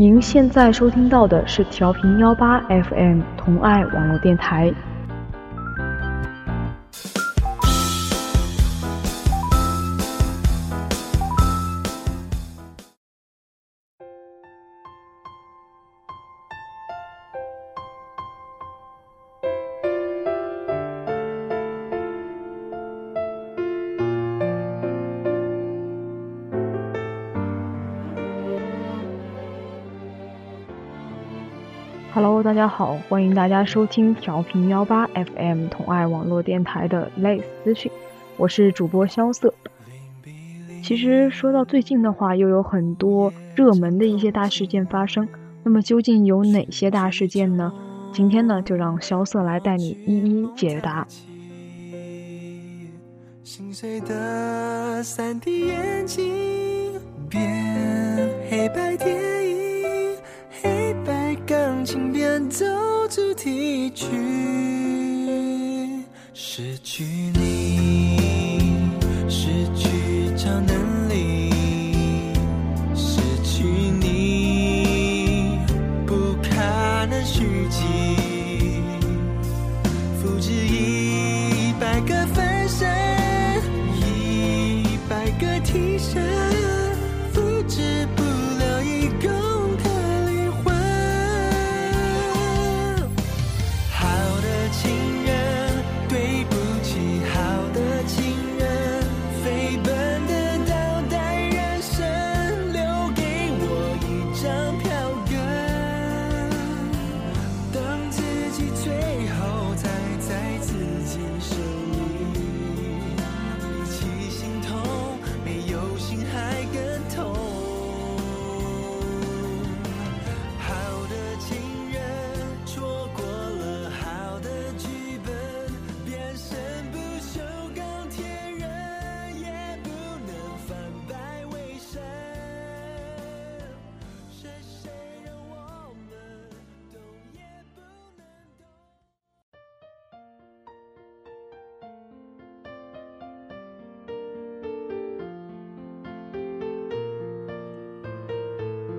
您现在收听到的是调频幺八 FM 同爱网络电台。Hello，大家好，欢迎大家收听调频幺八 FM 同爱网络电台的 Lace 资讯，我是主播萧瑟。其实说到最近的话，又有很多热门的一些大事件发生，那么究竟有哪些大事件呢？今天呢，就让萧瑟来带你一一解答。心碎的 3D 眼睛题曲，失去。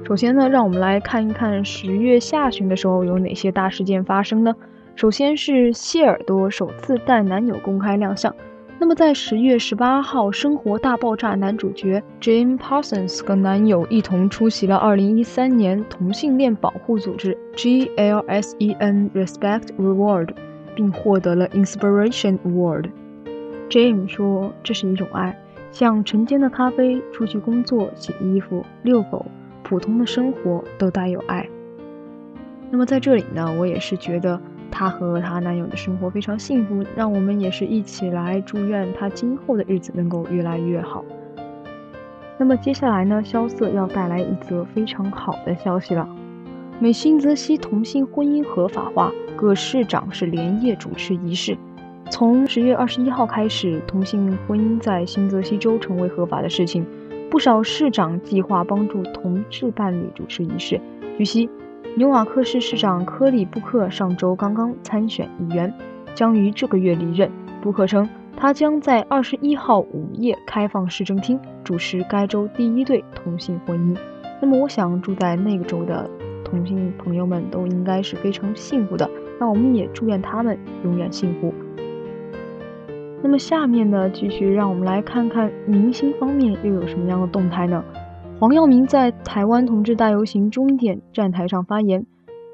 首先呢，让我们来看一看十月下旬的时候有哪些大事件发生呢？首先是谢耳朵首次带男友公开亮相。那么在十月十八号，《生活大爆炸》男主角 Jim Parsons 跟男友一同出席了二零一三年同性恋保护组织 GLSEN Respect Reward，并获得了 Inspiration Award。Jim 说：“这是一种爱，像晨间的咖啡、出去工作、洗衣服、遛狗。”普通的生活都带有爱。那么在这里呢，我也是觉得她和她男友的生活非常幸福，让我们也是一起来祝愿她今后的日子能够越来越好。那么接下来呢，萧瑟要带来一则非常好的消息了：美新泽西同性婚姻合法化，各市长是连夜主持仪式。从十月二十一号开始，同性婚姻在新泽西州成为合法的事情。不少市长计划帮助同志伴侣主持仪式。据悉，纽瓦克市市长科里布克上周刚刚参选议员，将于这个月离任。布克称，他将在二十一号午夜开放市政厅主持该州第一对同性婚姻。那么，我想住在那个州的同性朋友们都应该是非常幸福的。那我们也祝愿他们永远幸福。那么下面呢，继续让我们来看看明星方面又有什么样的动态呢？黄耀明在台湾同志大游行终点站台上发言：“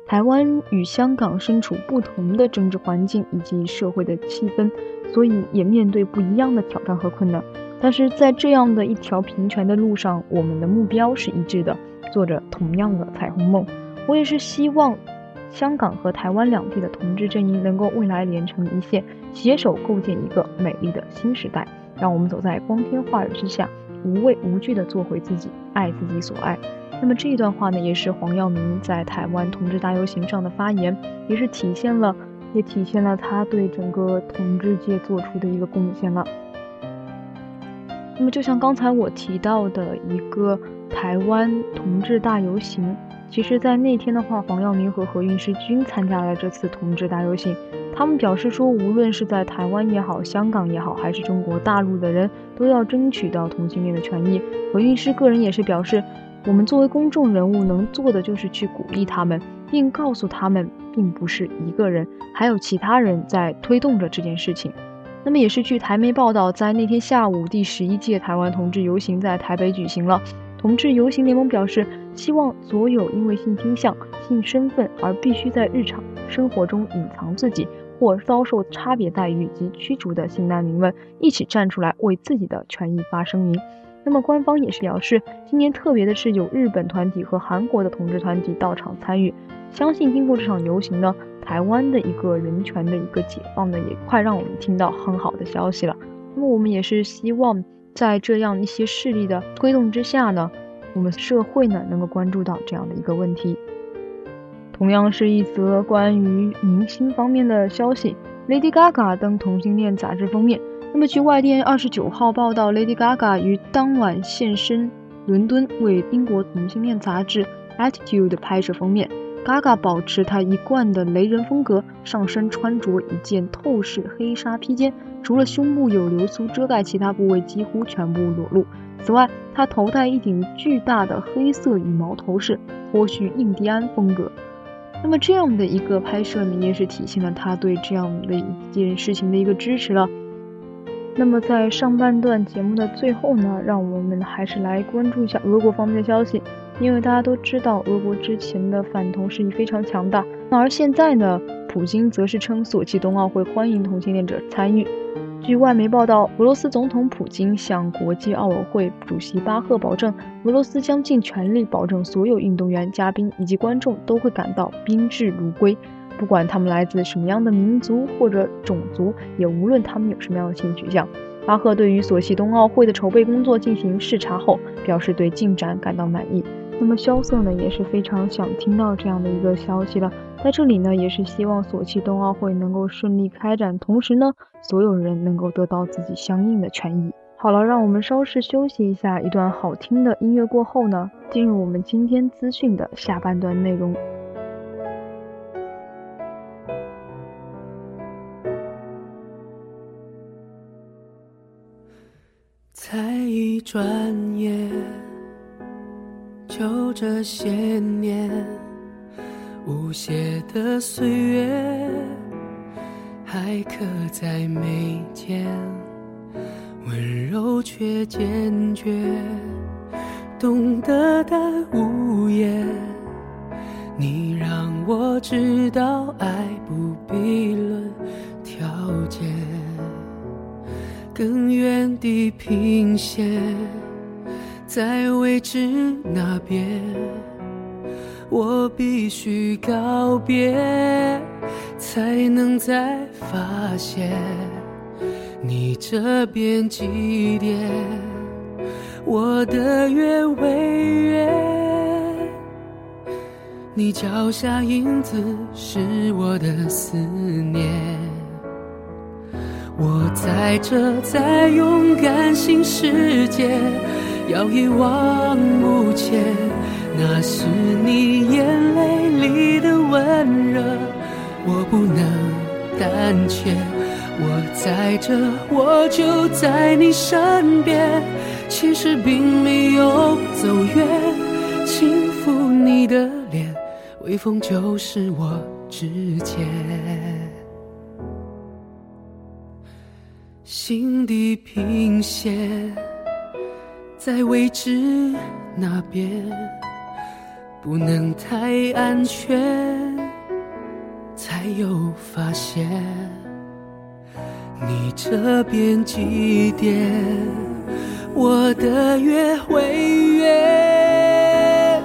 台湾与香港身处不同的政治环境以及社会的气氛，所以也面对不一样的挑战和困难。但是在这样的一条平权的路上，我们的目标是一致的，做着同样的彩虹梦。我也是希望。”香港和台湾两地的同志阵营能够未来连成一线，携手构建一个美丽的新时代。让我们走在光天化日之下，无畏无惧地做回自己，爱自己所爱。那么这一段话呢，也是黄耀明在台湾同志大游行上的发言，也是体现了，也体现了他对整个同志界做出的一个贡献了。那么就像刚才我提到的一个台湾同志大游行。其实，在那天的话，黄耀明和何韵诗均参加了这次同志大游行。他们表示说，无论是在台湾也好，香港也好，还是中国大陆的人，都要争取到同性恋的权益。何韵诗个人也是表示，我们作为公众人物能做的就是去鼓励他们，并告诉他们，并不是一个人，还有其他人在推动着这件事情。那么也是据台媒报道，在那天下午，第十一届台湾同志游行在台北举行了。同志游行联盟表示，希望所有因为性倾向、性身份而必须在日常生活中隐藏自己或遭受差别待遇及驱逐的性难民们，一起站出来为自己的权益发声明。那么官方也是表示，今年特别的是有日本团体和韩国的同志团体到场参与，相信经过这场游行呢。台湾的一个人权的一个解放呢，也快让我们听到很好的消息了。那么我们也是希望在这样一些势力的推动之下呢，我们社会呢能够关注到这样的一个问题。同样是一则关于明星方面的消息，Lady Gaga 登同性恋杂志封面。那么据外电二十九号报道，Lady Gaga 于当晚现身伦敦，为英国同性恋杂志 Attitude 拍摄封面。Gaga 保持她一贯的雷人风格，上身穿着一件透视黑纱披肩，除了胸部有流苏遮盖，其他部位几乎全部裸露。此外，她头戴一顶巨大的黑色羽毛头饰，颇具印第安风格。那么这样的一个拍摄呢，也是体现了她对这样的一件事情的一个支持了。那么在上半段节目的最后呢，让我们还是来关注一下俄国方面的消息。因为大家都知道，俄国之前的反同势力非常强大，而现在呢，普京则是称索契冬奥会欢迎同性恋者参与。据外媒报道，俄罗斯总统普京向国际奥委会主席巴赫保证，俄罗斯将尽全力保证所有运动员、嘉宾以及观众都会感到宾至如归，不管他们来自什么样的民族或者种族，也无论他们有什么样的性取向。巴赫对于索契冬奥会的筹备工作进行视察后，表示对进展感到满意。那么萧瑟呢也是非常想听到这样的一个消息了，在这里呢也是希望索契冬奥会能够顺利开展，同时呢所有人能够得到自己相应的权益。好了，让我们稍事休息一下，一段好听的音乐过后呢，进入我们今天资讯的下半段内容。才一转眼。就这些年，无邪的岁月还刻在眉间，温柔却坚决，懂得的无言。你让我知道，爱不必论条件，更远地平线。在未知那边，我必须告别，才能再发现你这边几点，我的月为圆，你脚下影子是我的思念，我在这在勇敢新世界。要一往无前，那是你眼泪里的温热，我不能胆怯。我在这，我就在你身边，其实并没有走远。轻抚你的脸，微风就是我指尖，心地平线。在未知那边，不能太安全，才有发现。你这边几点，我的约会约。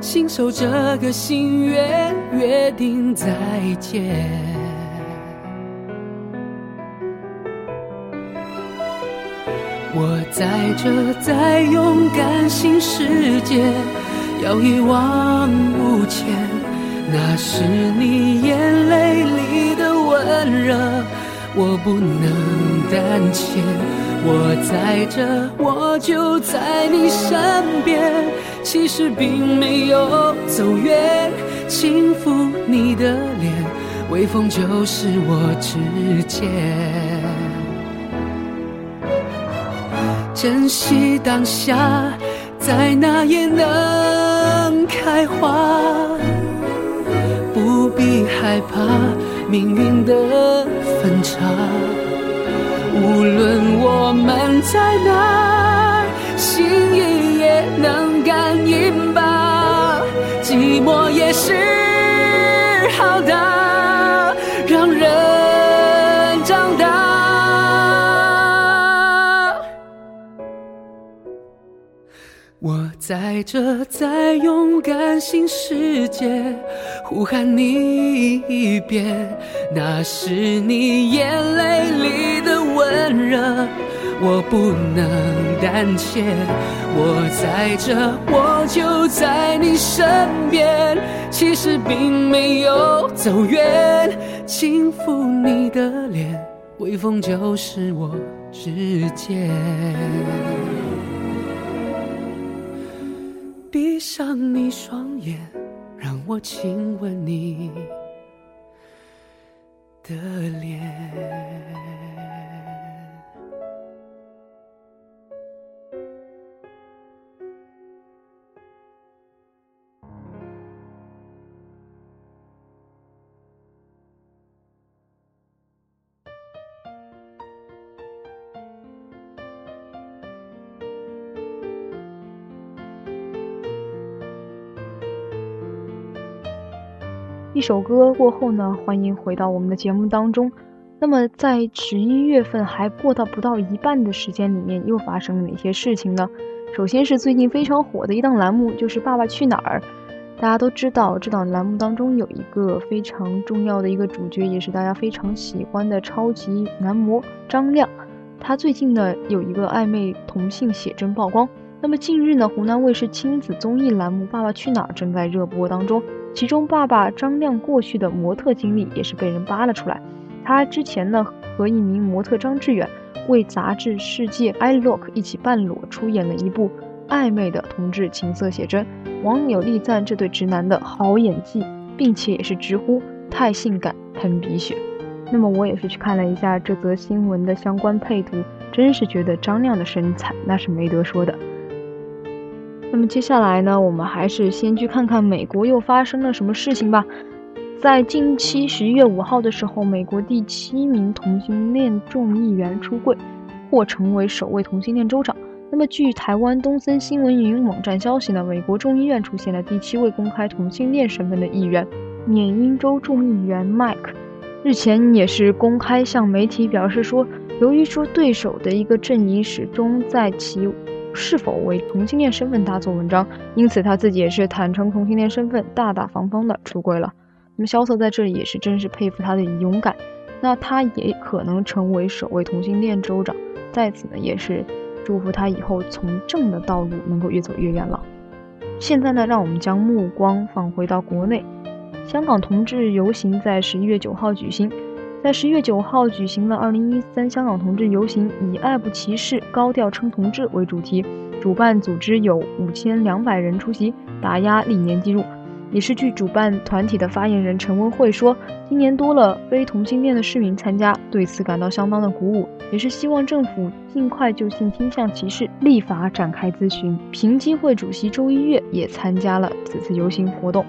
信守这个心愿，约定再见。我在这，在勇敢新世界，要一往无前。那是你眼泪里的温热，我不能胆怯。我在这，我就在你身边。其实并没有走远，轻抚你的脸，微风就是我指尖。珍惜当下，在那也能开花，不必害怕命运的分岔。无论我们在哪，心意也能感应吧。寂寞也是在这，在勇敢新世界呼喊你一遍，那是你眼泪里的温热，我不能胆怯。我在这，我就在你身边，其实并没有走远，轻抚你的脸，微风就是我指尖。闭上你双眼，让我亲吻你的脸。一首歌过后呢，欢迎回到我们的节目当中。那么在十一月份还过到不到一半的时间里面，又发生了哪些事情呢？首先是最近非常火的一档栏目，就是《爸爸去哪儿》。大家都知道，这档栏目当中有一个非常重要的一个主角，也是大家非常喜欢的超级男模张亮。他最近呢有一个暧昧同性写真曝光。那么近日呢，湖南卫视亲子综艺栏目《爸爸去哪儿》正在热播当中。其中，爸爸张亮过去的模特经历也是被人扒了出来。他之前呢和一名模特张志远为杂志《世界 i Look》一起半裸出演了一部暧昧的同志情色写真，网友力赞这对直男的好演技，并且也是直呼太性感喷鼻血。那么我也是去看了一下这则新闻的相关配图，真是觉得张亮的身材那是没得说的。那么接下来呢，我们还是先去看看美国又发生了什么事情吧。在近期十一月五号的时候，美国第七名同性恋众议员出柜，或成为首位同性恋州长。那么据台湾东森新闻云网站消息呢，美国众议院出现了第七位公开同性恋身份的议员，缅因州众议员 Mike，日前也是公开向媒体表示说，由于说对手的一个阵营始终在其。是否为同性恋身份大做文章？因此他自己也是坦诚同性恋身份，大大方方的出柜了。那么萧瑟在这里也是真是佩服他的勇敢。那他也可能成为首位同性恋州长，在此呢也是祝福他以后从政的道路能够越走越远了。现在呢，让我们将目光放回到国内，香港同志游行在十一月九号举行。在十一月九号举行了二零一三香港同志游行，以“爱不歧视，高调称同志”为主题。主办组织有五千两百人出席，打压历年记录。也是据主办团体的发言人陈文慧说，今年多了非同性恋的市民参加，对此感到相当的鼓舞，也是希望政府尽快就性倾向歧视立法展开咨询。平机会主席周一月也参加了此次游行活动。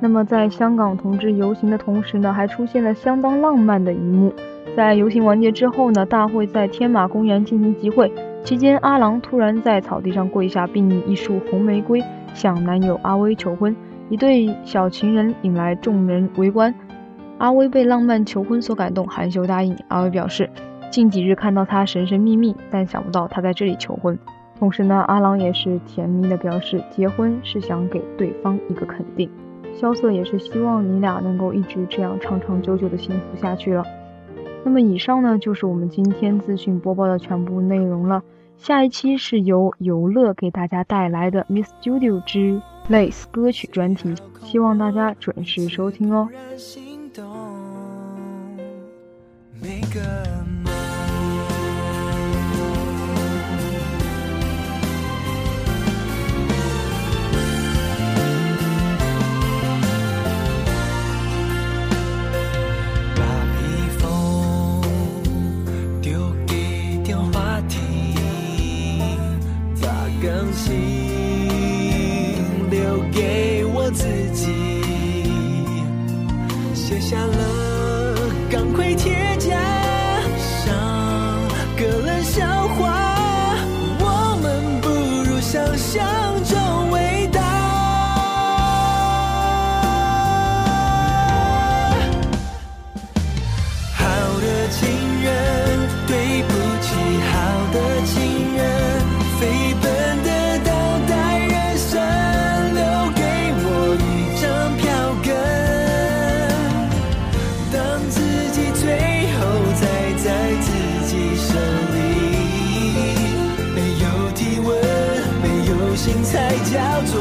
那么，在香港同志游行的同时呢，还出现了相当浪漫的一幕。在游行完结之后呢，大会在天马公园进行集会。期间，阿郎突然在草地上跪下，并以一束红玫瑰向男友阿威求婚，一对小情人引来众人围观。阿威被浪漫求婚所感动，含羞答应。阿威表示，近几日看到他神神秘秘，但想不到他在这里求婚。同时呢，阿郎也是甜蜜的表示，结婚是想给对方一个肯定。萧瑟也是希望你俩能够一直这样长长久久的幸福下去了。那么以上呢就是我们今天资讯播报的全部内容了。下一期是由游乐给大家带来的 Miss Studio 之 Lace 歌曲专题，希望大家准时收听哦。才叫做